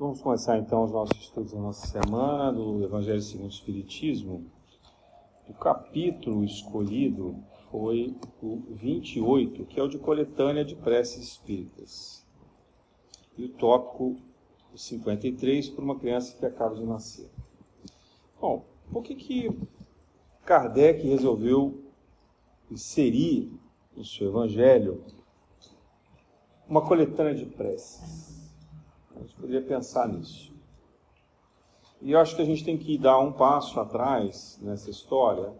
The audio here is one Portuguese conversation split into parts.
Vamos começar então os nossos estudos da nossa semana do Evangelho segundo o Espiritismo. O capítulo escolhido foi o 28, que é o de coletânea de preces espíritas. E o tópico o 53 para uma criança que acaba de nascer. Bom, por que que Kardec resolveu inserir no seu evangelho uma coletânea de preces? A gente poderia pensar nisso. E eu acho que a gente tem que dar um passo atrás nessa história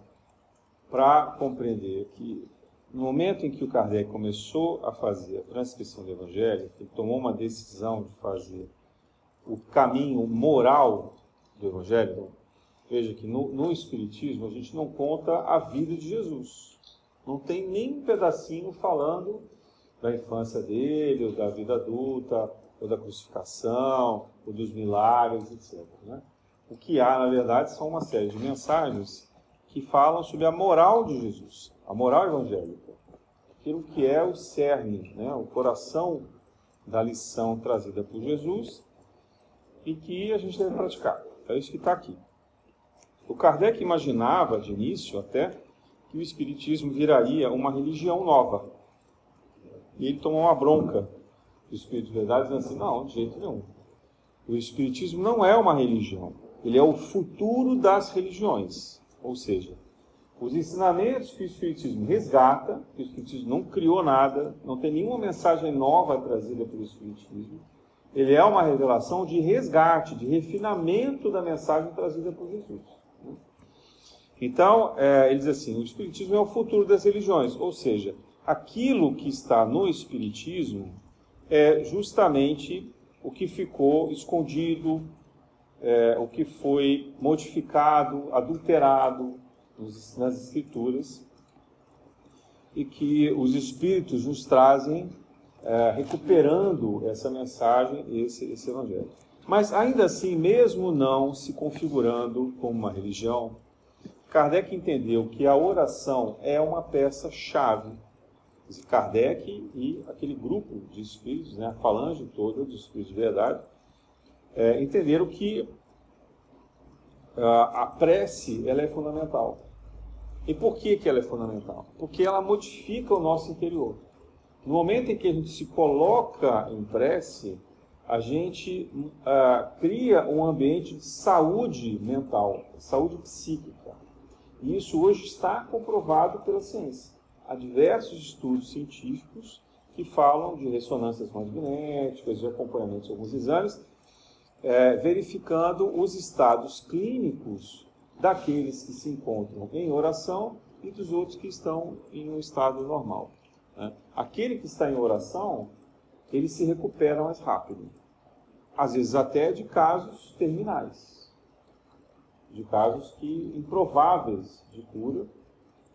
para compreender que no momento em que o Kardec começou a fazer a transcrição do Evangelho, ele tomou uma decisão de fazer o caminho moral do Evangelho. Veja que no, no Espiritismo a gente não conta a vida de Jesus. Não tem nem um pedacinho falando da infância dele, ou da vida adulta, ou da crucificação, ou dos milagres, etc. Né? O que há, na verdade, são uma série de mensagens que falam sobre a moral de Jesus, a moral evangélica, aquilo que é o cerne, né? o coração da lição trazida por Jesus e que a gente deve praticar. É isso que está aqui. O Kardec imaginava, de início até, que o Espiritismo viraria uma religião nova. E ele tomou uma bronca do Espírito de Verdade, dizendo assim: não, de jeito nenhum. O Espiritismo não é uma religião, ele é o futuro das religiões. Ou seja, os ensinamentos que o Espiritismo resgata, que o Espiritismo não criou nada, não tem nenhuma mensagem nova trazida pelo Espiritismo, ele é uma revelação de resgate, de refinamento da mensagem trazida por Jesus. Então, é, ele diz assim: o Espiritismo é o futuro das religiões, ou seja, aquilo que está no Espiritismo é justamente o que ficou escondido, é, o que foi modificado, adulterado nas Escrituras e que os Espíritos nos trazem é, recuperando essa mensagem, esse, esse Evangelho. Mas ainda assim, mesmo não se configurando como uma religião, Kardec entendeu que a oração é uma peça-chave Kardec e aquele grupo de espíritos, né, a falange toda dos espíritos de verdade, é, entenderam que a, a prece ela é fundamental. E por que, que ela é fundamental? Porque ela modifica o nosso interior. No momento em que a gente se coloca em prece, a gente uh, cria um ambiente de saúde mental, saúde psíquica. E isso hoje está comprovado pela ciência há diversos estudos científicos que falam de ressonâncias magnéticas, de acompanhamento de alguns exames, é, verificando os estados clínicos daqueles que se encontram em oração e dos outros que estão em um estado normal. Né? Aquele que está em oração, ele se recupera mais rápido. Às vezes até de casos terminais. De casos que improváveis de cura,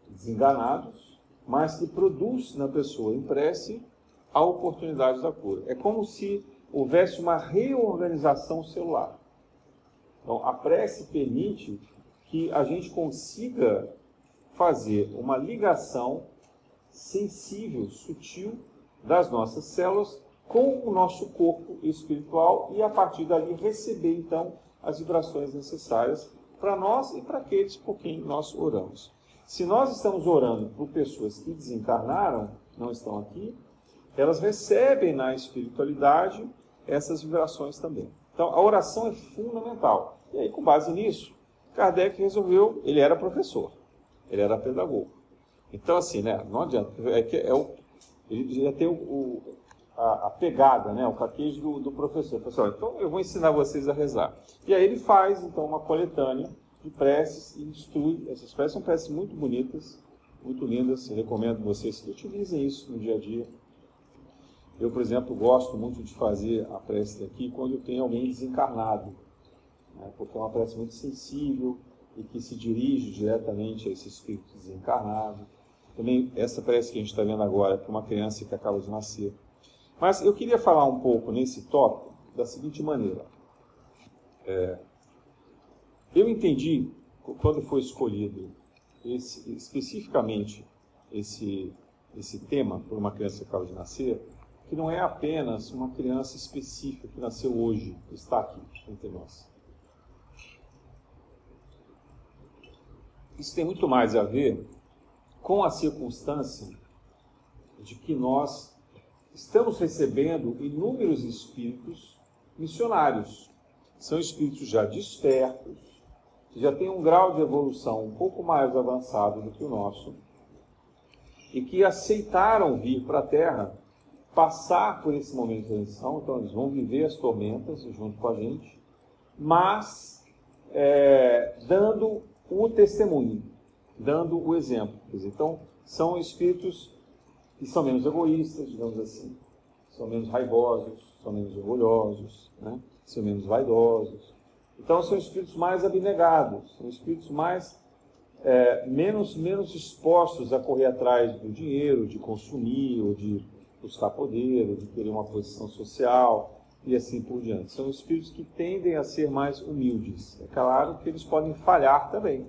desenganados, mas que produz na pessoa em prece a oportunidade da cura. É como se houvesse uma reorganização celular. Então, a prece permite que a gente consiga fazer uma ligação sensível, sutil das nossas células com o nosso corpo espiritual e a partir dali receber então as vibrações necessárias para nós e para aqueles por quem nós oramos. Se nós estamos orando por pessoas que desencarnaram, não estão aqui, elas recebem na espiritualidade essas vibrações também. Então, a oração é fundamental. E aí, com base nisso, Kardec resolveu, ele era professor, ele era pedagogo. Então, assim, né, não adianta, é que é o, ele já tem o, o a, a, pegada, né, o caquejo do, do professor. Professor, então eu vou ensinar vocês a rezar. E aí ele faz, então, uma coletânea de preces e instrui. Essas preces são preces muito bonitas, muito lindas. Eu recomendo vocês que utilizem isso no dia a dia. Eu, por exemplo, gosto muito de fazer a prece daqui quando tenho alguém desencarnado, né? porque é uma prece muito sensível e que se dirige diretamente a esse espírito desencarnado. Também essa prece que a gente está vendo agora é para uma criança que acaba de nascer. Mas eu queria falar um pouco nesse tópico da seguinte maneira. É, eu entendi, quando foi escolhido esse, especificamente esse, esse tema por uma criança que acaba de nascer, que não é apenas uma criança específica que nasceu hoje, que está aqui entre nós. Isso tem muito mais a ver com a circunstância de que nós estamos recebendo inúmeros espíritos missionários. São espíritos já despertos, já têm um grau de evolução um pouco mais avançado do que o nosso, e que aceitaram vir para a Terra, passar por esse momento de transição, então eles vão viver as tormentas junto com a gente, mas é, dando o testemunho, dando o exemplo. Então, são espíritos que são menos egoístas, digamos assim, são menos raivosos, são menos orgulhosos, né? são menos vaidosos. Então, são espíritos mais abnegados, são espíritos mais é, menos, menos expostos a correr atrás do dinheiro, de consumir, ou de buscar poder, ou de querer uma posição social, e assim por diante. São espíritos que tendem a ser mais humildes. É claro que eles podem falhar também,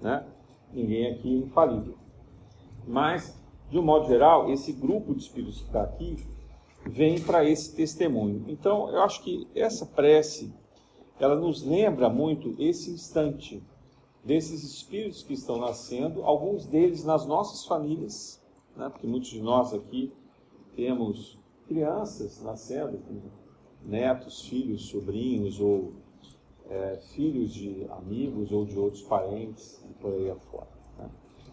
né? Ninguém aqui é infalível. Mas, de um modo geral, esse grupo de espíritos que está aqui vem para esse testemunho. Então, eu acho que essa prece, ela nos lembra muito esse instante desses espíritos que estão nascendo, alguns deles nas nossas famílias, né? porque muitos de nós aqui temos crianças nascendo, netos, filhos, sobrinhos ou é, filhos de amigos ou de outros parentes e por aí afora. Né?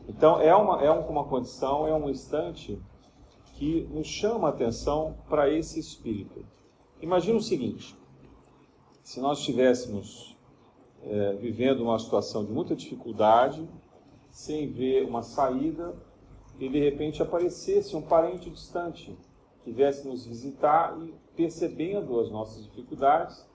Então é uma, é uma condição, é um instante que nos chama a atenção para esse espírito. Imagina o seguinte: se nós estivéssemos é, vivendo uma situação de muita dificuldade, sem ver uma saída, e de repente aparecesse um parente distante que viesse nos visitar e, percebendo as nossas dificuldades,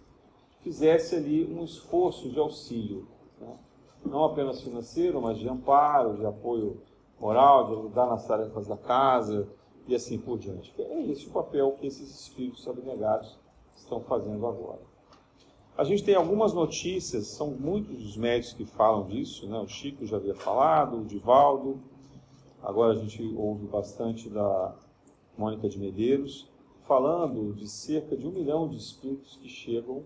fizesse ali um esforço de auxílio, né? não apenas financeiro, mas de amparo, de apoio moral, de ajudar nas tarefas da casa e assim por diante. É esse o papel que esses espíritos abnegados estão fazendo agora. A gente tem algumas notícias, são muitos os médicos que falam disso, né? o Chico já havia falado, o Divaldo, agora a gente ouve bastante da Mônica de Medeiros, falando de cerca de um milhão de espíritos que chegam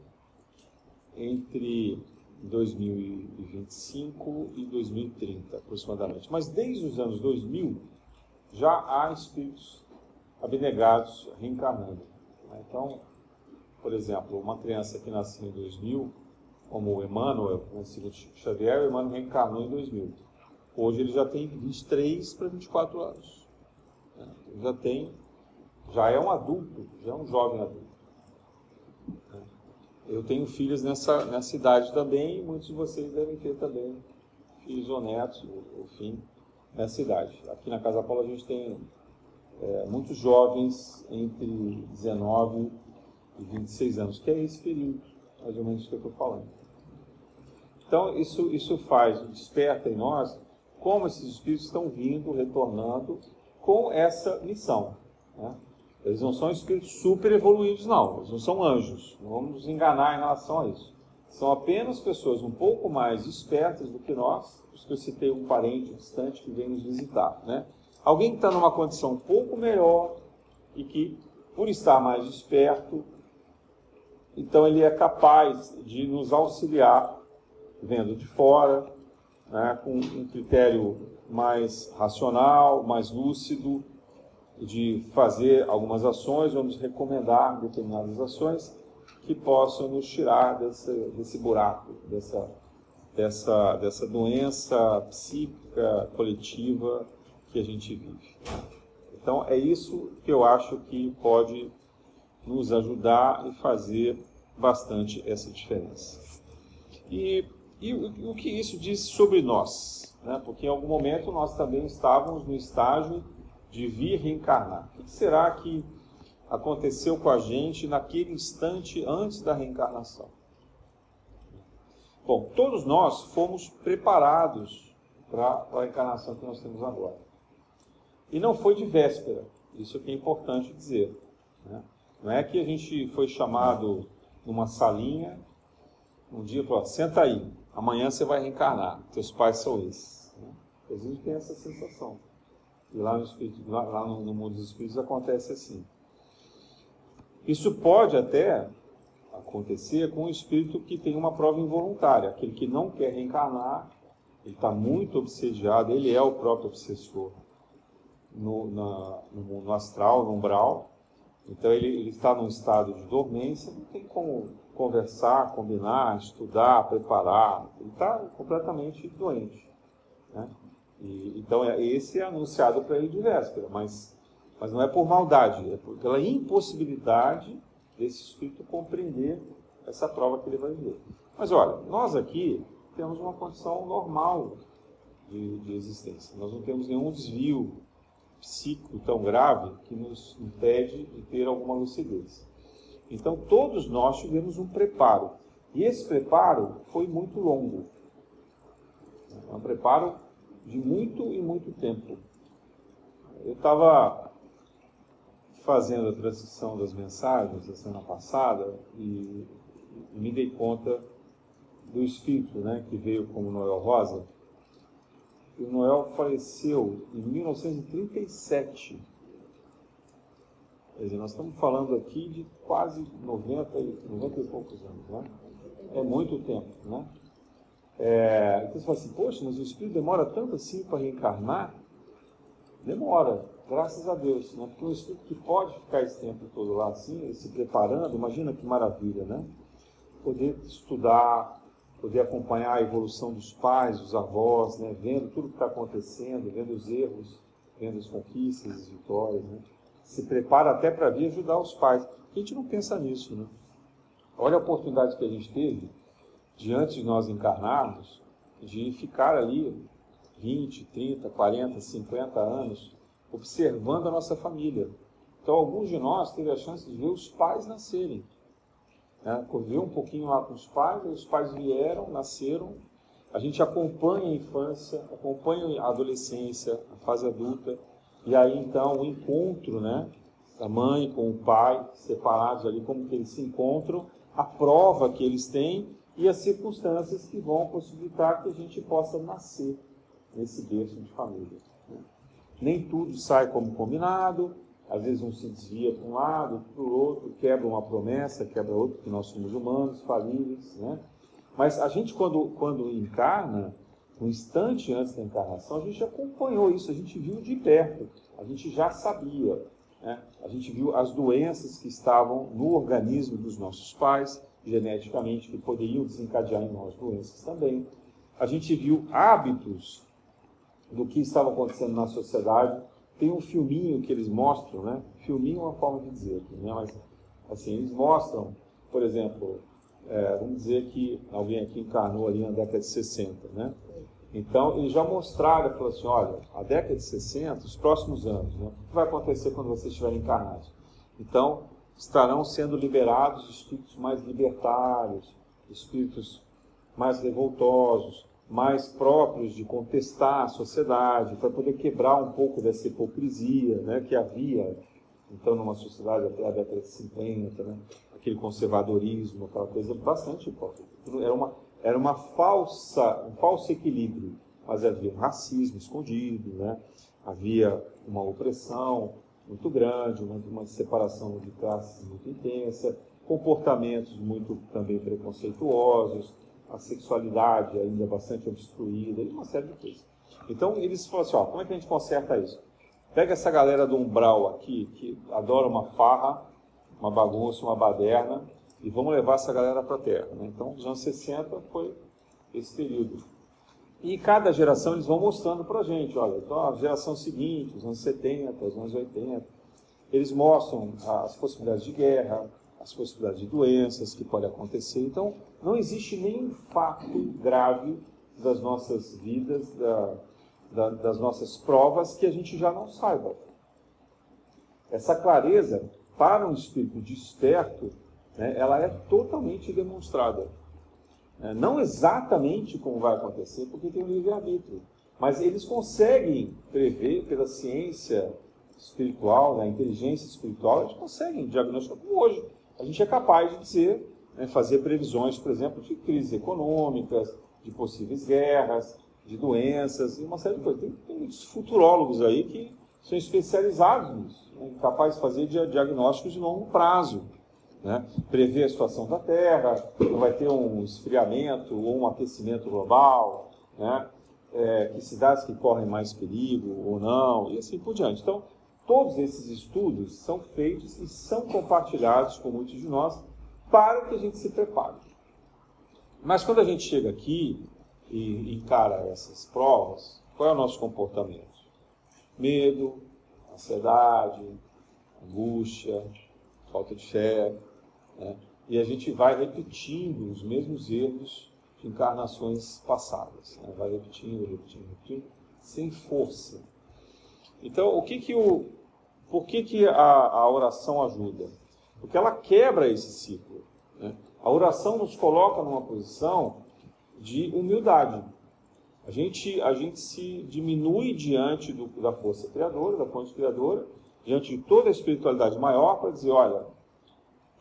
entre 2025 e 2030, aproximadamente. Mas desde os anos 2000 já há espíritos abnegados reencarnando. Né? Então, por exemplo, uma criança que nasceu em 2000, como o Emmanuel, né, segundo Xavier, o Emmanuel reencarnou em 2000. Hoje ele já tem 23 para 24 anos. Né? Já tem, já é um adulto, já é um jovem adulto. Eu tenho filhos nessa, nessa idade também, e muitos de vocês devem ter também filhos ou netos, enfim, nessa idade. Aqui na Casa Paula a gente tem é, muitos jovens entre 19 de 26 anos, que é esse período, mais ou menos que eu estou falando. Então, isso, isso faz, desperta em nós como esses espíritos estão vindo, retornando com essa missão. Né? Eles não são espíritos super evoluídos, não. Eles não são anjos. Não vamos nos enganar em relação a isso. São apenas pessoas um pouco mais espertas do que nós, os que eu citei um parente distante que vem nos visitar. Né? Alguém que está numa condição um pouco melhor e que, por estar mais esperto, então ele é capaz de nos auxiliar, vendo de fora, né, com um critério mais racional, mais lúcido, de fazer algumas ações, vamos recomendar determinadas ações que possam nos tirar desse, desse buraco, dessa, dessa, dessa doença psíquica coletiva que a gente vive. Então é isso que eu acho que pode nos ajudar e fazer bastante essa diferença. E, e o, o que isso diz sobre nós? Né? Porque em algum momento nós também estávamos no estágio de vir reencarnar. O que será que aconteceu com a gente naquele instante antes da reencarnação? Bom, todos nós fomos preparados para a encarnação que nós temos agora. E não foi de véspera, isso que é importante dizer. Né? Não é que a gente foi chamado numa salinha, um dia falou, senta aí, amanhã você vai reencarnar, teus pais são esses. Né? A gente tem essa sensação. E lá no, espírito, lá, no, no mundo dos espíritos acontece assim. Isso pode até acontecer com um espírito que tem uma prova involuntária, aquele que não quer reencarnar, ele está muito obsediado, ele é o próprio obsessor no, na, no mundo astral, no umbral. Então ele, ele está num estado de dormência, não tem como conversar, combinar, estudar, preparar. Ele está completamente doente. Né? E, então é, esse é anunciado para ele de véspera, mas, mas não é por maldade, é por, pela impossibilidade desse espírito compreender essa prova que ele vai ver. Mas olha, nós aqui temos uma condição normal de, de existência. Nós não temos nenhum desvio psíquico tão grave que nos impede de ter alguma lucidez. Então, todos nós tivemos um preparo. E esse preparo foi muito longo. É um preparo de muito e muito tempo. Eu estava fazendo a transição das mensagens a semana passada e me dei conta do espírito né, que veio como Noel Rosa. O Noel faleceu em 1937. Quer dizer, nós estamos falando aqui de quase 90 e, 90 e poucos anos, né? É muito tempo, né? É, então você fala assim, poxa, mas o espírito demora tanto assim para reencarnar? Demora, graças a Deus, né? Porque um espírito que pode ficar esse tempo todo lá assim, se preparando, imagina que maravilha, né? Poder estudar, poder acompanhar a evolução dos pais, dos avós, né? vendo tudo que está acontecendo, vendo os erros, vendo as conquistas, as vitórias. Né? Se prepara até para vir ajudar os pais. A gente não pensa nisso. Né? Olha a oportunidade que a gente teve, diante de nós encarnarmos, de ficar ali 20, 30, 40, 50 anos observando a nossa família. Então, alguns de nós teve a chance de ver os pais nascerem né? Conviveu um pouquinho lá com os pais, os pais vieram, nasceram. A gente acompanha a infância, acompanha a adolescência, a fase adulta, e aí então o encontro, né? Da mãe com o pai, separados ali, como que eles se encontram, a prova que eles têm e as circunstâncias que vão possibilitar que a gente possa nascer nesse berço de família. Né? Nem tudo sai como combinado, às vezes um se desvia para um lado, para o outro, quebra uma promessa, quebra outra, porque nós somos humanos, falíveis, né? Mas a gente, quando, quando encarna, um instante antes da encarnação, a gente acompanhou isso, a gente viu de perto, a gente já sabia, né? a gente viu as doenças que estavam no organismo dos nossos pais, geneticamente, que poderiam desencadear em nós doenças também. A gente viu hábitos do que estava acontecendo na sociedade tem um filminho que eles mostram, né? Filminho é uma forma de dizer né? Mas, assim, eles mostram, por exemplo, é, vamos dizer que alguém aqui encarnou ali na década de 60, né? Então, eles já mostraram, falaram assim, olha, a década de 60, os próximos anos, né? o que vai acontecer quando vocês estiverem encarnados? Então, estarão sendo liberados espíritos mais libertários, espíritos mais revoltosos, mais próprios de contestar a sociedade, para poder quebrar um pouco dessa hipocrisia né, que havia, então, numa sociedade até a década de 50, né, aquele conservadorismo, aquela coisa bastante hipócrita. Era uma, era uma falsa, um falso equilíbrio, mas havia um racismo escondido, né, havia uma opressão muito grande, uma, uma separação de classes muito intensa, comportamentos muito também preconceituosos, a sexualidade ainda bastante obstruída, e uma série de coisas. Então eles falaram assim, ó, como é que a gente conserta isso? Pega essa galera do umbral aqui, que adora uma farra, uma bagunça, uma baderna, e vamos levar essa galera para a Terra. Né? Então, os anos 60 foi esse período. E cada geração eles vão mostrando para a gente, olha, então a geração seguinte, os anos 70, os anos 80, eles mostram as possibilidades de guerra, as possibilidades de doenças que podem acontecer. Então, não existe nenhum fato grave das nossas vidas, da, da, das nossas provas, que a gente já não saiba. Essa clareza, para um espírito desperto, né, ela é totalmente demonstrada. É, não exatamente como vai acontecer, porque tem o livre-arbítrio. Mas eles conseguem prever pela ciência espiritual, da inteligência espiritual, eles conseguem diagnosticar como hoje a gente é capaz de dizer, né, fazer previsões, por exemplo, de crises econômicas, de possíveis guerras, de doenças e uma série de coisas. Tem, tem muitos futurólogos aí que são especializados nisso, né? capazes de fazer diagnósticos de longo prazo, né? prever a situação da Terra, não vai ter um esfriamento ou um aquecimento global, né? É, que cidades que correm mais perigo ou não, e assim por diante. Então, todos esses estudos são feitos e são compartilhados com muitos de nós para que a gente se prepare. Mas quando a gente chega aqui e encara essas provas, qual é o nosso comportamento? Medo, ansiedade, angústia, falta de fé. Né? E a gente vai repetindo os mesmos erros de encarnações passadas. Né? Vai repetindo, repetindo, repetindo, sem força. Então, o que que o, por que, que a, a oração ajuda? Porque ela quebra esse ciclo. Né? A oração nos coloca numa posição de humildade. A gente, a gente se diminui diante do, da força criadora, da fonte criadora, diante de toda a espiritualidade maior, para dizer: olha,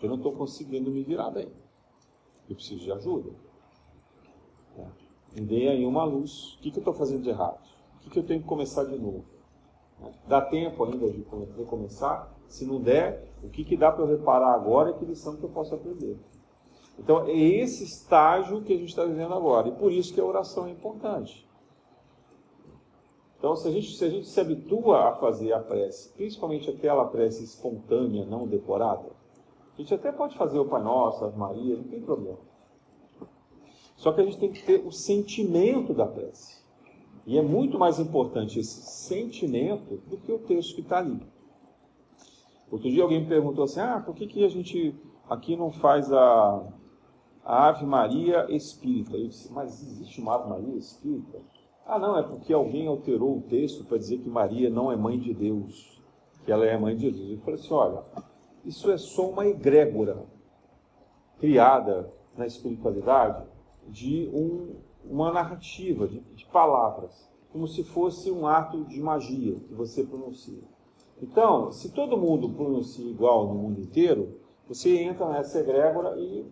eu não estou conseguindo me virar bem. Eu preciso de ajuda. É. Me dê aí uma luz. O que, que eu estou fazendo de errado? O que, que eu tenho que começar de novo? Dá tempo ainda de recomeçar? Se não der, o que, que dá para eu reparar agora e que lição que eu posso aprender? Então, é esse estágio que a gente está vivendo agora. E por isso que a oração é importante. Então, se a, gente, se a gente se habitua a fazer a prece, principalmente aquela prece espontânea, não decorada, a gente até pode fazer o Pai Nosso, Ave Maria, não tem problema. Só que a gente tem que ter o sentimento da prece. E é muito mais importante esse sentimento do que o texto que está ali. Outro dia alguém me perguntou assim: ah, por que, que a gente aqui não faz a, a Ave Maria espírita. Eu disse, mas existe uma Ave Maria espírita? Ah, não, é porque alguém alterou o texto para dizer que Maria não é mãe de Deus, que ela é mãe de Jesus. Eu falei assim: olha, isso é só uma egrégora criada na espiritualidade de um, uma narrativa, de, de palavras, como se fosse um ato de magia que você pronuncia. Então, se todo mundo pronuncia igual no mundo inteiro, você entra nessa egrégora e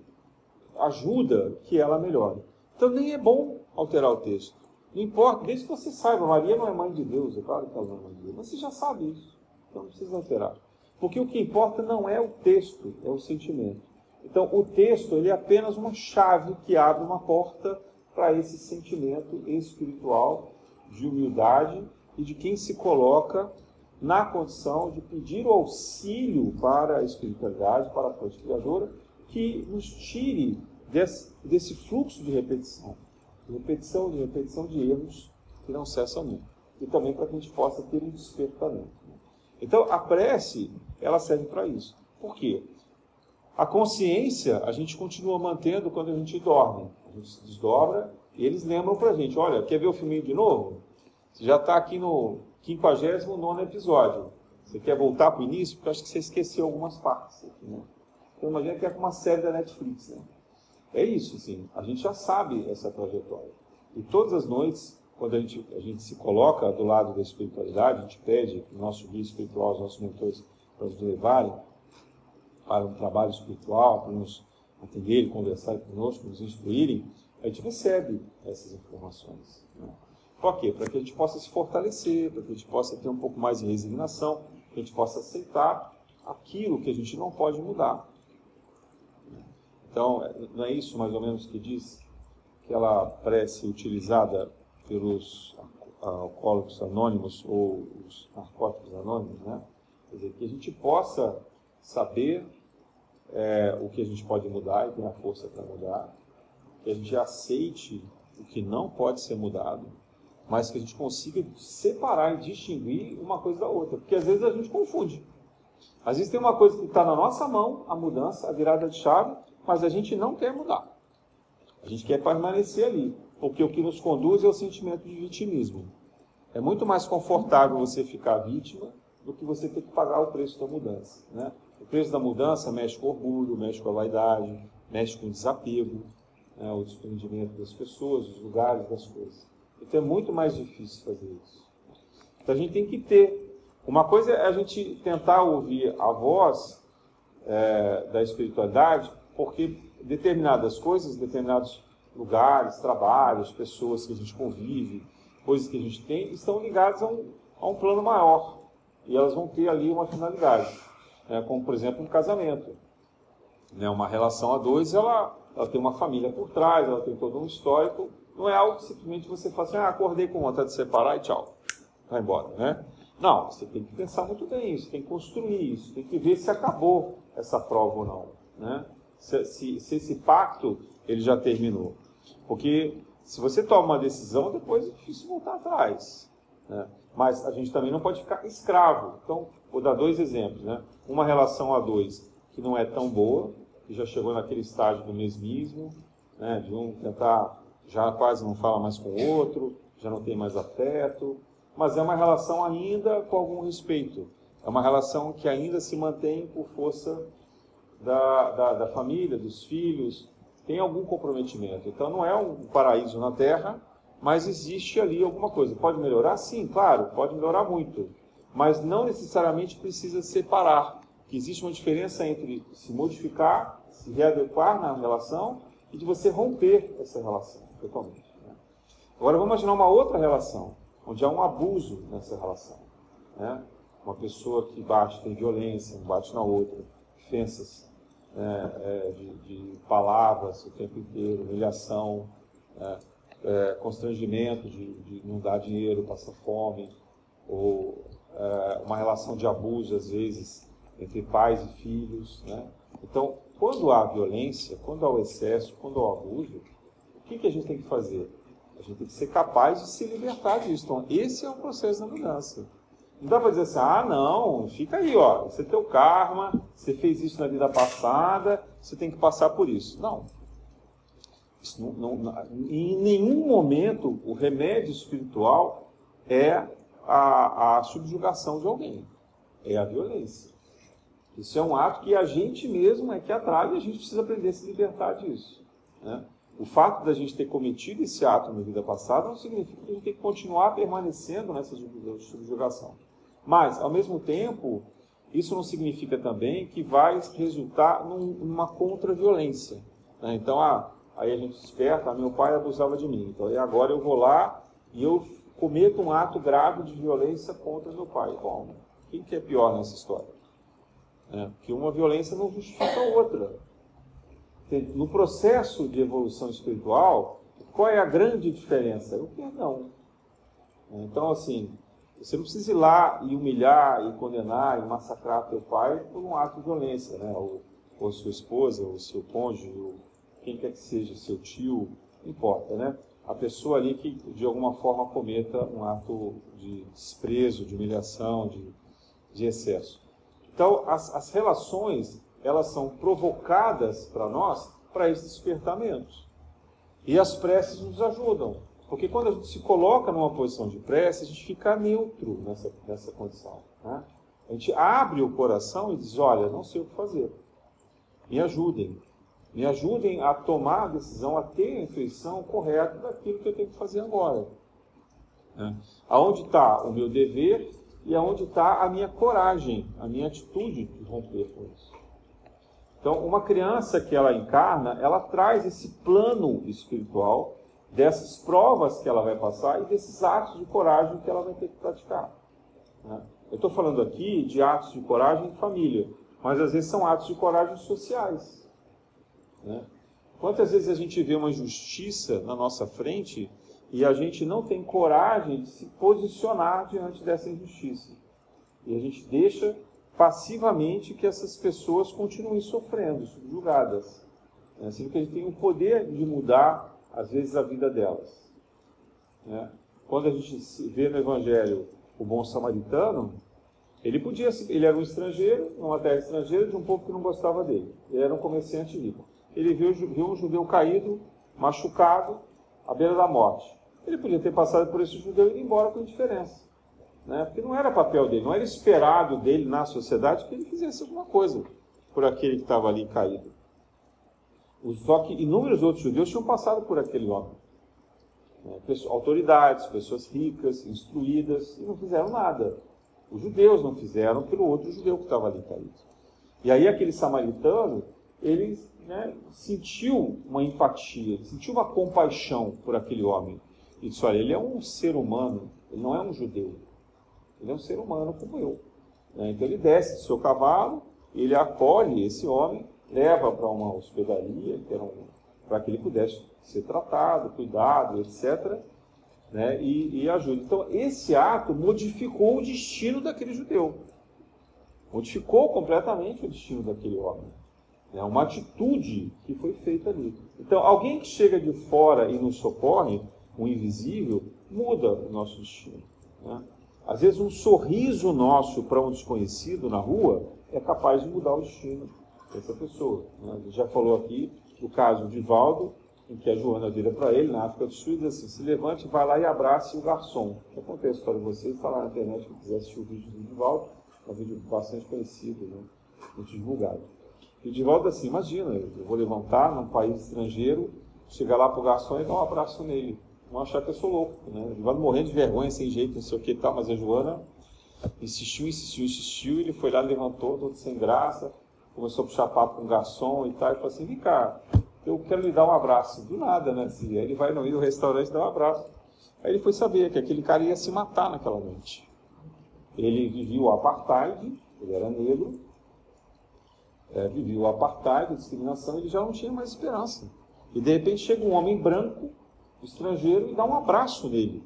ajuda que ela melhore. Então nem é bom alterar o texto. Não importa, desde que você saiba, Maria não é mãe de Deus, é claro que ela não é mãe de Deus, mas você já sabe isso. Então não precisa alterar. Porque o que importa não é o texto, é o sentimento. Então o texto ele é apenas uma chave que abre uma porta para esse sentimento espiritual de humildade e de quem se coloca na condição de pedir o auxílio para a espiritualidade, para a fonte criadora, que nos tire desse, desse fluxo de repetição. De repetição, de repetição de erros que não cessam nunca. E também para que a gente possa ter um despertamento. Então, a prece, ela serve para isso. Por quê? A consciência a gente continua mantendo quando a gente dorme. A gente se desdobra e eles lembram para a gente, olha, quer ver o filminho de novo? Você já está aqui no 59 episódio. Você quer voltar para o início? Porque eu acho que você esqueceu algumas partes. Aqui, né? Então imagina que é uma série da Netflix. Né? É isso, sim. A gente já sabe essa trajetória. E todas as noites, quando a gente, a gente se coloca do lado da espiritualidade, a gente pede o nosso guia espiritual, os nossos mentores, para nos levarem para um trabalho espiritual, para nos atender, conversar conosco, nos instruírem, a gente recebe essas informações. Né? Por quê? Para que a gente possa se fortalecer, para que a gente possa ter um pouco mais de resignação, que a gente possa aceitar aquilo que a gente não pode mudar. Então, não é isso mais ou menos que diz aquela prece utilizada pelos alcoólicos anônimos ou os narcóticos anônimos, né? Quer dizer, que a gente possa saber é, o que a gente pode mudar e tem a força para mudar, que a gente aceite o que não pode ser mudado, mas que a gente consiga separar e distinguir uma coisa da outra, porque às vezes a gente confunde. Às vezes tem uma coisa que está na nossa mão, a mudança, a virada de chave, mas a gente não quer mudar. A gente quer permanecer ali, porque o que nos conduz é o sentimento de vitimismo. É muito mais confortável você ficar vítima do que você ter que pagar o preço da mudança. Né? O preço da mudança mexe com orgulho, mexe com a vaidade, mexe com o desapego, né? o desprendimento das pessoas, dos lugares, das coisas. Então é muito mais difícil fazer isso. Então a gente tem que ter. Uma coisa é a gente tentar ouvir a voz é, da espiritualidade porque determinadas coisas, determinados lugares, trabalhos, pessoas que a gente convive, coisas que a gente tem, estão ligadas a um, a um plano maior. e elas vão ter ali uma finalidade, né? como por exemplo um casamento. Né? Uma relação a dois, ela, ela tem uma família por trás, ela tem todo um histórico, não é algo que simplesmente você fala assim, ah, acordei com vontade de separar e tchau, vai embora, né? Não, você tem que pensar muito bem isso, tem que construir isso, tem que ver se acabou essa prova ou não, né? Se, se, se esse pacto ele já terminou. Porque se você toma uma decisão, depois é difícil voltar atrás. Né? Mas a gente também não pode ficar escravo. Então, vou dar dois exemplos. Né? Uma relação a dois que não é tão boa, que já chegou naquele estágio do mesmismo, né? de um tentar, já quase não fala mais com o outro, já não tem mais afeto, mas é uma relação ainda com algum respeito. É uma relação que ainda se mantém por força da, da, da família, dos filhos, tem algum comprometimento. Então não é um paraíso na Terra, mas existe ali alguma coisa. Pode melhorar? Sim, claro, pode melhorar muito. Mas não necessariamente precisa separar. Que existe uma diferença entre se modificar, se readequar na relação e de você romper essa relação totalmente. Né? Agora vamos imaginar uma outra relação, onde há um abuso nessa relação. Né? Uma pessoa que bate, tem violência, bate na outra, ofensas né, é, de, de, palavras o tempo inteiro, humilhação, né, é, constrangimento de, de, não dar dinheiro, passar fome, ou é, uma relação de abuso, às vezes, entre pais e filhos. Né? Então, quando há violência, quando há o excesso, quando há o abuso, o que, que a gente tem que fazer? A gente tem que ser capaz de se libertar disso. Então, esse é o processo da mudança. Não dá para dizer assim, ah, não, fica aí, ó, você tem o karma, você fez isso na vida passada, você tem que passar por isso. Não. Não, não em nenhum momento o remédio espiritual é a, a subjugação de alguém, é a violência. Isso é um ato que a gente mesmo é que atrai e a gente precisa aprender a se libertar disso. Né? O fato da gente ter cometido esse ato na vida passada não significa que a gente tem que continuar permanecendo nessa subjugação. Mas, ao mesmo tempo, isso não significa também que vai resultar num, numa contra-violência. Né? Então, ah, aí a gente desperta, ah, meu pai abusava de mim, então agora eu vou lá e eu cometo um ato grave de violência contra meu pai. Bom, que é pior nessa história? É, porque uma violência não justifica a outra. No processo de evolução espiritual, qual é a grande diferença? O perdão. Então, assim, você não precisa ir lá e humilhar, e condenar, e massacrar teu pai por um ato de violência, né? Ou, ou sua esposa, ou seu cônjuge, ou quem quer que seja, seu tio, importa, né? A pessoa ali que de alguma forma cometa um ato de desprezo, de humilhação, de, de excesso. Então, as, as relações, elas são provocadas para nós para esse despertamento. E as preces nos ajudam. Porque quando a gente se coloca numa posição de prece, a gente fica neutro nessa, nessa condição. Né? A gente abre o coração e diz: Olha, não sei o que fazer. Me ajudem. Me ajudem a tomar a decisão, a ter a intuição correta daquilo que eu tenho que fazer agora. Né? Aonde está o meu dever e aonde está a minha coragem, a minha atitude de romper com isso. Então, uma criança que ela encarna, ela traz esse plano espiritual dessas provas que ela vai passar e desses atos de coragem que ela vai ter que praticar. Né? Eu estou falando aqui de atos de coragem em família, mas às vezes são atos de coragem sociais. Né? Quantas vezes a gente vê uma injustiça na nossa frente e a gente não tem coragem de se posicionar diante dessa injustiça? E a gente deixa passivamente que essas pessoas continuem sofrendo, subjugadas. Né? Sendo que a gente tem o poder de mudar às vezes, a vida delas. Né? Quando a gente vê no Evangelho o bom samaritano, ele podia, ele era um estrangeiro, numa terra estrangeira, de um povo que não gostava dele. Ele era um comerciante rico. Ele viu, viu um judeu caído, machucado, à beira da morte. Ele podia ter passado por esse judeu e ir embora com indiferença. Né? Porque não era papel dele, não era esperado dele na sociedade que ele fizesse alguma coisa por aquele que estava ali caído. Só que inúmeros outros judeus tinham passado por aquele homem. Né? Autoridades, pessoas ricas, instruídas, e não fizeram nada. Os judeus não fizeram pelo outro judeu que estava ali caído. E aí aquele samaritano, ele né, sentiu uma empatia, sentiu uma compaixão por aquele homem. E disse, olha, ele é um ser humano, ele não é um judeu. Ele é um ser humano como eu. Né? Então ele desce do seu cavalo, ele acolhe esse homem, leva para uma hospedaria, um, para que ele pudesse ser tratado, cuidado, etc. Né? E, e ajuda. Então esse ato modificou o destino daquele judeu. Modificou completamente o destino daquele homem. É uma atitude que foi feita ali. Então, alguém que chega de fora e nos socorre, um invisível, muda o nosso destino. Né? Às vezes, um sorriso nosso para um desconhecido na rua é capaz de mudar o destino dessa pessoa. Né? A gente já falou aqui do caso de Valdo, em que a Joana vira para ele, na África do Sul, e diz assim: se levante, vai lá e abrace o garçom. O que acontece a história de vocês? Está lá na internet, quem quiser assistir o vídeo do Valdo, é um vídeo bastante conhecido, né? muito divulgado. E de volta assim, imagina, eu vou levantar num país estrangeiro, chegar lá pro garçom e dar um abraço nele. Vão achar que eu sou louco, né? O Divaldo morrendo de vergonha, sem jeito, não sei o que e tal, mas a Joana insistiu, insistiu, insistiu, ele foi lá, levantou, todo sem graça, começou a puxar papo com o garçom e tal, e falou assim, vem cá, eu quero lhe dar um abraço. Do nada, né? Assim, aí ele vai no meio do restaurante e dá um abraço. Aí ele foi saber que aquele cara ia se matar naquela noite. Ele vivia o apartheid, ele era negro, é, vivia o apartheid, a discriminação, ele já não tinha mais esperança. E de repente chega um homem branco, estrangeiro, e dá um abraço nele.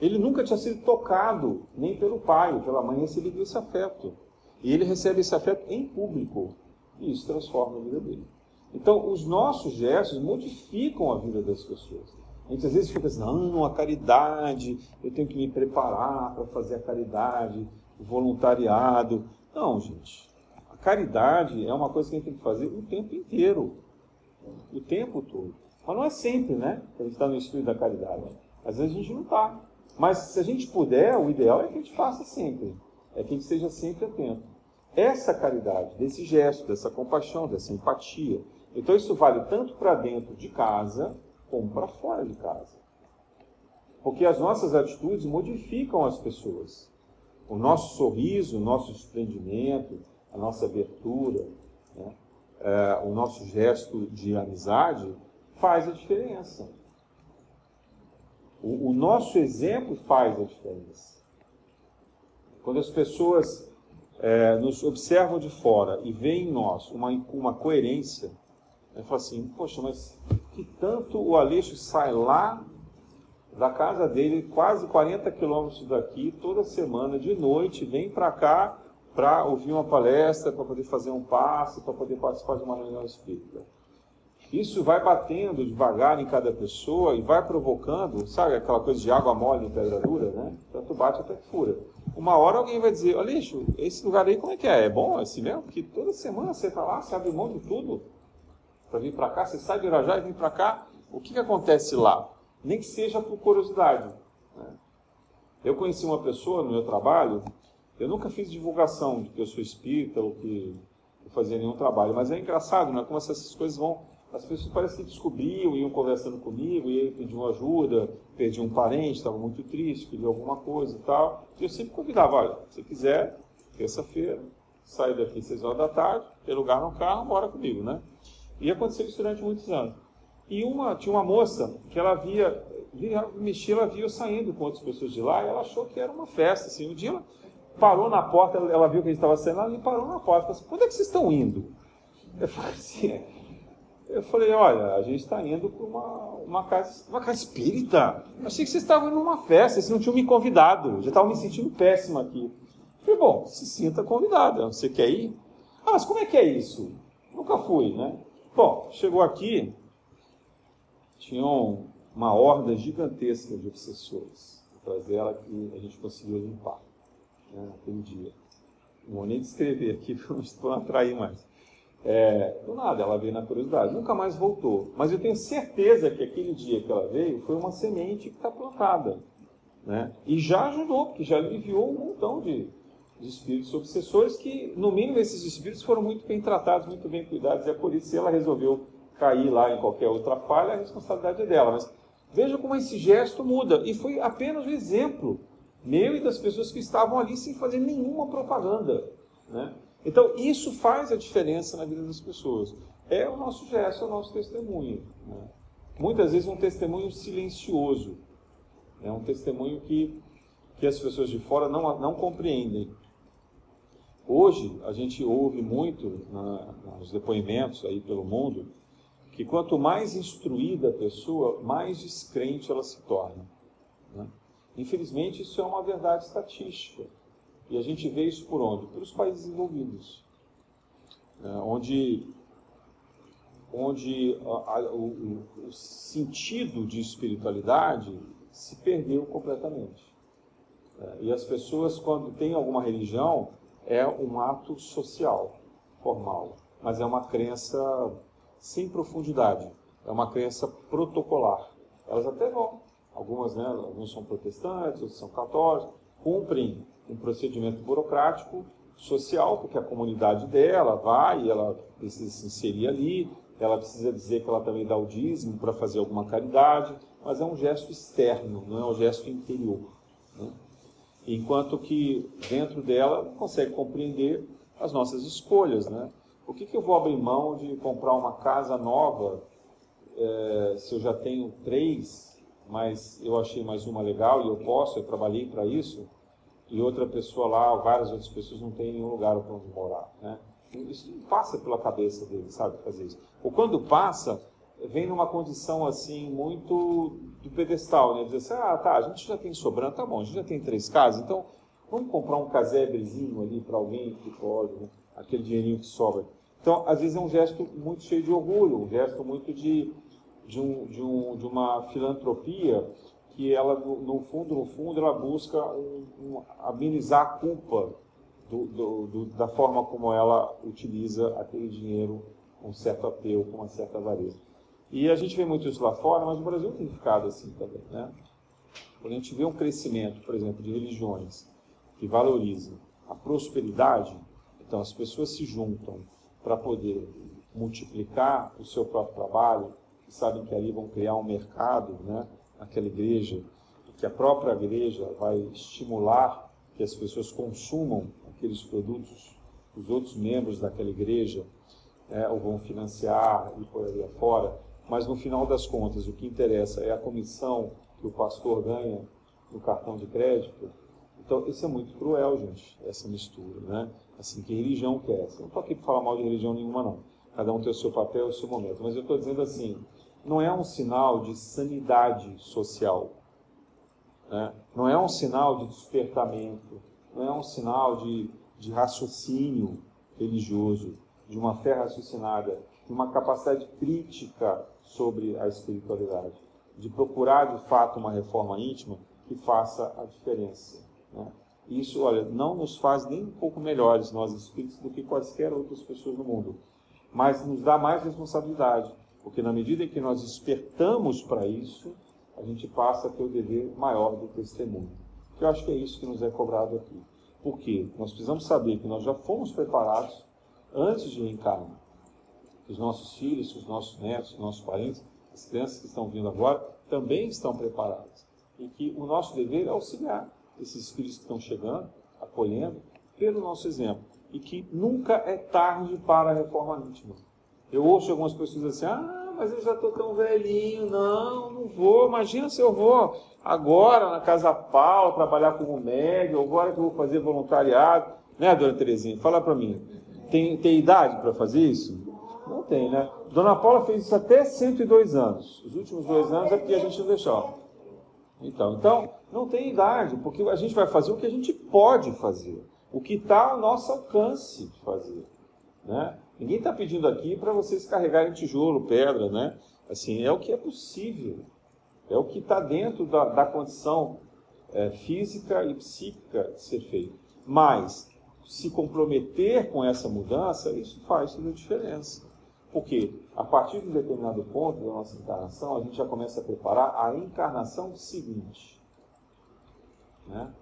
Ele nunca tinha sido tocado, nem pelo pai, pela mãe, recebeu esse afeto. E ele recebe esse afeto em público. E isso transforma a vida dele. Então, os nossos gestos modificam a vida das pessoas. A gente às vezes fica assim, não, a caridade, eu tenho que me preparar para fazer a caridade, o voluntariado. Não, gente caridade é uma coisa que a gente tem que fazer o tempo inteiro. O tempo todo. Mas não é sempre, né? A gente está no espírito da caridade. Às vezes a gente não está. Mas se a gente puder, o ideal é que a gente faça sempre. É que a gente esteja sempre atento. Essa caridade, desse gesto, dessa compaixão, dessa empatia. Então isso vale tanto para dentro de casa, como para fora de casa. Porque as nossas atitudes modificam as pessoas. O nosso sorriso, o nosso desprendimento, a nossa abertura, né? é, o nosso gesto de amizade faz a diferença. O, o, nosso exemplo faz a diferença. Quando as pessoas é, nos observam de fora e veem em nós uma, uma coerência, né, falam assim, poxa, mas que tanto o Aleixo sai lá da casa dele, quase 40 quilômetros daqui, toda semana, de noite, vem para cá para ouvir uma palestra, para poder fazer um passe, para poder participar de uma reunião espírita. Isso vai batendo devagar em cada pessoa e vai provocando, sabe aquela coisa de água mole em pedra dura, né? Tanto bate até que fura. Uma hora alguém vai dizer, olha, lixo, esse lugar aí como é que é? É bom esse mesmo? Porque toda semana você está lá, você abre mão de tudo para vir para cá, você sai de Irajá e vem para cá. O que, que acontece lá? Nem que seja por curiosidade. Né? Eu conheci uma pessoa no meu trabalho eu nunca fiz divulgação de que eu sou espírita ou que eu fazia nenhum trabalho, mas é engraçado, né? Como essas coisas vão. As pessoas parecem que descobriam, iam conversando comigo, e aí pediam ajuda, perdi um parente, estava muito triste, queria alguma coisa e tal. E eu sempre convidava, olha, se quiser, terça-feira, saio daqui seis horas da tarde, ter lugar no carro, bora comigo, né? E aconteceu isso durante muitos anos. E uma, tinha uma moça que ela via, via mexia, ela via eu saindo com outras pessoas de lá, e ela achou que era uma festa, assim. Um dia ela parou na porta, ela viu que a gente estava saindo, ela parou na porta, falou assim, quando é que vocês estão indo? Eu falei assim, eu falei, olha, a gente está indo para uma, uma, casa, uma casa espírita. Eu achei que vocês estavam indo numa festa, vocês não tinham me convidado, já estavam me sentindo péssimo aqui. Eu falei, bom, se sinta convidada, você quer ir? Ah, mas como é que é isso? Nunca fui, né? Bom, chegou aqui, tinham uma horda gigantesca de obsessores atrás dela que a gente conseguiu limpar né, naquele dia. Não vou nem descrever aqui para não atrair mais. É, do nada, ela veio na curiosidade, nunca mais voltou. Mas eu tenho certeza que aquele dia que ela veio foi uma semente que está plantada. Né? E já ajudou, porque já aliviou um montão de, de espíritos obsessores que, no mínimo, esses espíritos foram muito bem tratados, muito bem cuidados, e é por isso que ela resolveu cair lá em qualquer outra falha, a responsabilidade é dela. Mas veja como esse gesto muda. E foi apenas o exemplo meu e das pessoas que estavam ali sem fazer nenhuma propaganda. Né? Então, isso faz a diferença na vida das pessoas. É o nosso gesto, é o nosso testemunho. Né? Muitas vezes um testemunho silencioso. É um testemunho que, que as pessoas de fora não, não compreendem. Hoje, a gente ouve muito na, nos depoimentos aí pelo mundo que quanto mais instruída a pessoa, mais descrente ela se torna. Né? Infelizmente, isso é uma verdade estatística. E a gente vê isso por onde? Pelos países desenvolvidos, né? onde, onde a, a, o, o sentido de espiritualidade se perdeu completamente. É, e as pessoas, quando têm alguma religião, é um ato social, formal, mas é uma crença sem profundidade, é uma crença protocolar. Elas até vão, algumas, né, alguns são protestantes, outros são católicos, cumprem um procedimento burocrático, social, porque a comunidade dela vai, ela precisa se inserir ali, ela precisa dizer que ela também dá o dízimo para fazer alguma caridade, mas é um gesto externo, não é um gesto interior. Né? enquanto que dentro dela consegue compreender as nossas escolhas, né? Por que, que eu vou abrir mão de comprar uma casa nova é, se eu já tenho três, mas eu achei mais uma legal e eu posso, eu trabalhei para isso, e outra pessoa lá, várias outras pessoas não têm nenhum lugar para onde morar, né? Isso não passa pela cabeça dele, sabe, fazer isso. Ou quando passa, vem numa condição assim muito do pedestal, né? Dizer assim, ah, tá, a gente já tem sobrando, tá bom, a gente já tem três casas, então vamos comprar um casebrezinho ali para alguém que pode, né? aquele dinheirinho que sobra. Então, às vezes é um gesto muito cheio de orgulho, um gesto muito de, de, um, de, um, de uma filantropia que ela, no fundo, no fundo, ela busca um, um, amenizar a culpa do, do, do, da forma como ela utiliza aquele dinheiro com um certo apelo, com uma certa avareza. E a gente vê muito isso lá fora, mas o Brasil tem ficado assim também. Né? Quando a gente vê um crescimento, por exemplo, de religiões que valorizam a prosperidade, então as pessoas se juntam para poder multiplicar o seu próprio trabalho, e sabem que ali vão criar um mercado né, naquela igreja, que a própria igreja vai estimular que as pessoas consumam aqueles produtos, os outros membros daquela igreja, né, ou vão financiar e por aí afora mas no final das contas o que interessa é a comissão que o pastor ganha no cartão de crédito. Então, isso é muito cruel, gente, essa mistura, né? Assim, que religião que é essa? Eu não estou aqui para falar mal de religião nenhuma, não. Cada um tem o seu papel e o seu momento. Mas eu estou dizendo assim, não é um sinal de sanidade social. Né? Não é um sinal de despertamento. Não é um sinal de, de raciocínio religioso, de uma fé raciocinada, de uma capacidade crítica sobre a espiritualidade, de procurar de fato uma reforma íntima que faça a diferença. Né? Isso, olha, não nos faz nem um pouco melhores nós espíritos do que quaisquer outras pessoas no mundo, mas nos dá mais responsabilidade, porque na medida em que nós despertamos para isso, a gente passa a ter o dever maior do testemunho. Eu acho que é isso que nos é cobrado aqui. Por quê? Nós precisamos saber que nós já fomos preparados antes de reencarnar que os nossos filhos, os nossos netos, os nossos parentes, as crianças que estão vindo agora, também estão preparadas. E que o nosso dever é auxiliar esses espíritos que estão chegando, acolhendo, pelo nosso exemplo. E que nunca é tarde para a reforma íntima. Eu ouço algumas pessoas assim, ah, mas eu já estou tão velhinho, não, não vou. Imagina se eu vou agora na Casa Paula trabalhar como médico, agora que eu vou fazer voluntariado. Né, dona Terezinha? Fala para mim. Tem, tem idade para fazer isso? Não tem, né? Dona Paula fez isso até 102 anos. Os últimos dois anos é porque a gente não deixou. Então, então, não tem idade, porque a gente vai fazer o que a gente pode fazer, o que está ao nosso alcance de fazer. Né? Ninguém está pedindo aqui para vocês carregarem tijolo, pedra, né? Assim, é o que é possível, é o que está dentro da, da condição é, física e psíquica de ser feito. Mas, se comprometer com essa mudança, isso faz toda a diferença. Porque a partir de um determinado ponto da nossa encarnação, a gente já começa a preparar a encarnação seguinte. Né?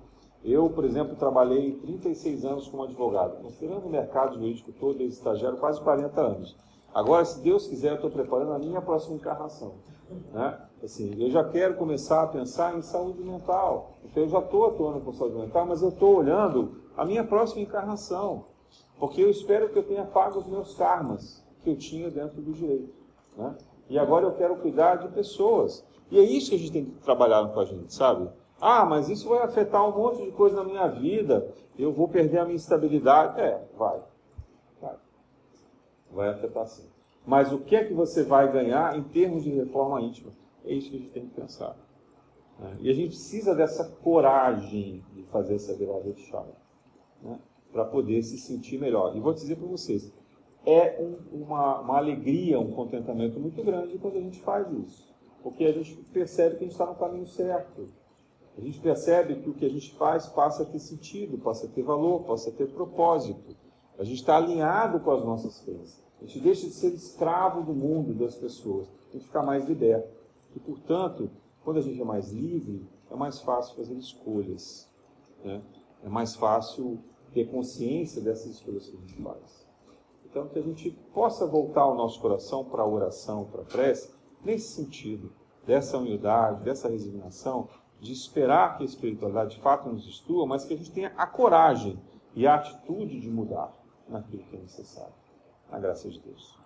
Eu, por exemplo, trabalhei 36 anos como advogado, considerando o mercado jurídico todo, desde estagiário, quase 40 anos. Agora, se Deus quiser, eu estou preparando a minha próxima encarnação. Né? Assim, eu já quero começar a pensar em saúde mental. Então, eu já estou atuando com saúde mental, mas eu estou olhando a minha próxima encarnação. Porque eu espero que eu tenha pago os meus karmas que eu tinha dentro do direito. Né? E agora eu quero cuidar de pessoas. E é isso que a gente tem que trabalhar com a gente, sabe? Ah, mas isso vai afetar um monte de coisa na minha vida. Eu vou perder a minha estabilidade. É, vai. Vai, vai afetar sim. Mas o que é que você vai ganhar em termos de reforma íntima? É isso que a gente tem que pensar. Né? E a gente precisa dessa coragem de fazer essa virada de chave. Né? Para poder se sentir melhor. E vou dizer para vocês, é um, uma, uma alegria, um contentamento muito grande quando a gente faz isso. Porque a gente percebe que a gente está no caminho certo a gente percebe que o que a gente faz passa a ter sentido, passa a ter valor, passa a ter propósito. A gente está alinhado com as nossas crenças. A gente deixa de ser escravo do mundo, das pessoas. A gente fica mais liberto. E, portanto, quando a gente é mais livre, é mais fácil fazer escolhas. Né? É mais fácil ter consciência dessas escolhas que a gente faz. Então, que a gente possa voltar o nosso coração para a oração, para a prece, nesse sentido, dessa humildade, dessa resignação, de esperar que a espiritualidade de fato nos instrua, mas que a gente tenha a coragem e a atitude de mudar naquilo que é necessário. Na graça de Deus.